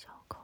小狗。